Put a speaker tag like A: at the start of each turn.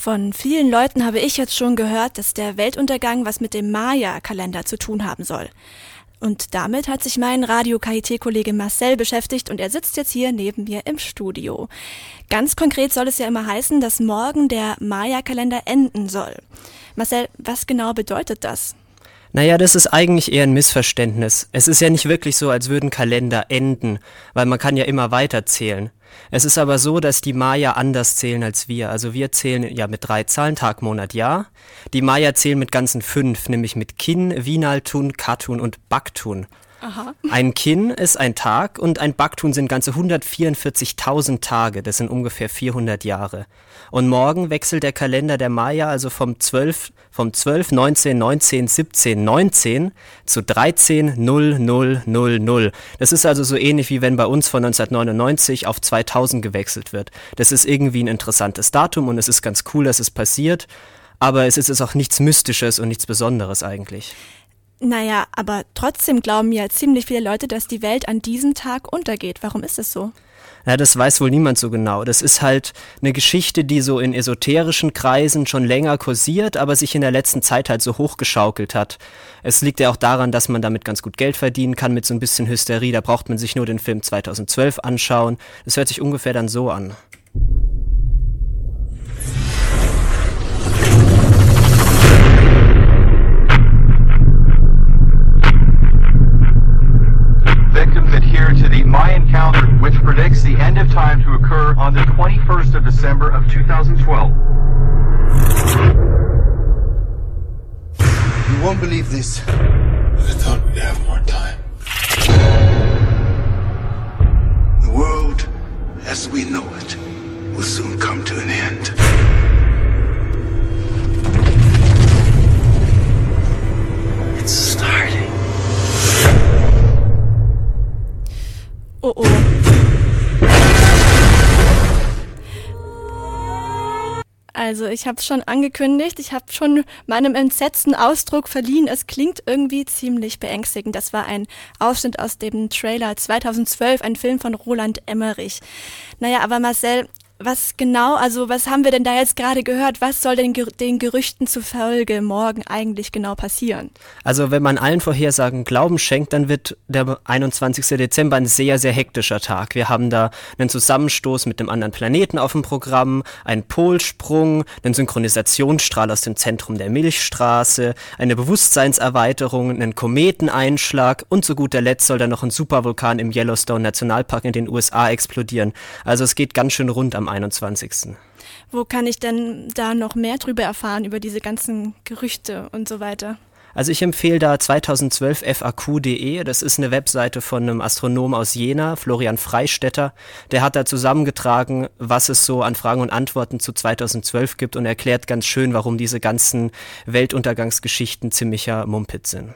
A: Von vielen Leuten habe ich jetzt schon gehört, dass der Weltuntergang was mit dem Maya-Kalender zu tun haben soll. Und damit hat sich mein Radio-KIT-Kollege Marcel beschäftigt und er sitzt jetzt hier neben mir im Studio. Ganz konkret soll es ja immer heißen, dass morgen der Maya-Kalender enden soll. Marcel, was genau bedeutet das?
B: Naja, das ist eigentlich eher ein Missverständnis. Es ist ja nicht wirklich so, als würden Kalender enden, weil man kann ja immer weiter zählen. Es ist aber so, dass die Maya anders zählen als wir. Also wir zählen ja mit drei Zahlen, Tag, Monat, Jahr. Die Maya zählen mit ganzen fünf, nämlich mit Kin, Vinaltun, Katun und Baktun. Aha. Ein Kin ist ein Tag und ein Baktun sind ganze 144.000 Tage, das sind ungefähr 400 Jahre. Und morgen wechselt der Kalender der Maya also vom 12, vom 12, 19, 19, 17, 19 zu 13, 0, 0, 0, 0. Das ist also so ähnlich wie wenn bei uns von 1999 auf 2000 gewechselt wird. Das ist irgendwie ein interessantes Datum und es ist ganz cool, dass es passiert, aber es ist auch nichts Mystisches und nichts Besonderes eigentlich.
A: Naja, aber trotzdem glauben ja ziemlich viele Leute, dass die Welt an diesem Tag untergeht. Warum ist es so?
B: Ja, das weiß wohl niemand so genau. Das ist halt eine Geschichte, die so in esoterischen Kreisen schon länger kursiert, aber sich in der letzten Zeit halt so hochgeschaukelt hat. Es liegt ja auch daran, dass man damit ganz gut Geld verdienen kann mit so ein bisschen Hysterie. Da braucht man sich nur den Film 2012 anschauen. Das hört sich ungefähr dann so an. Predicts of time to occur on the 21st of December of 2012. You won't believe this. I thought we'd have more time. The world, as we know it, will soon come to an end.
A: Also ich habe es schon angekündigt, ich habe schon meinem entsetzten Ausdruck verliehen. Es klingt irgendwie ziemlich beängstigend. Das war ein Ausschnitt aus dem Trailer 2012, ein Film von Roland Emmerich. Naja, aber Marcel, was genau, also was haben wir denn da jetzt gerade gehört? Was soll denn den Gerüchten zufolge morgen eigentlich genau passieren?
B: Also wenn man allen Vorhersagen Glauben schenkt, dann wird der 21. Dezember ein sehr, sehr hektischer Tag. Wir haben da einen Zusammenstoß mit einem anderen Planeten auf dem Programm, einen Polsprung, einen Synchronisationsstrahl aus dem Zentrum der Milchstraße, eine Bewusstseinserweiterung, einen Kometeneinschlag und zu guter Letzt soll dann noch ein Supervulkan im Yellowstone Nationalpark in den USA explodieren. Also es geht ganz schön rund am 21.
A: Wo kann ich denn da noch mehr drüber erfahren, über diese ganzen Gerüchte und so weiter?
B: Also ich empfehle da 2012 faq.de, das ist eine Webseite von einem Astronom aus Jena, Florian Freistetter. Der hat da zusammengetragen, was es so an Fragen und Antworten zu 2012 gibt und erklärt ganz schön, warum diese ganzen Weltuntergangsgeschichten ziemlicher Mumpit sind.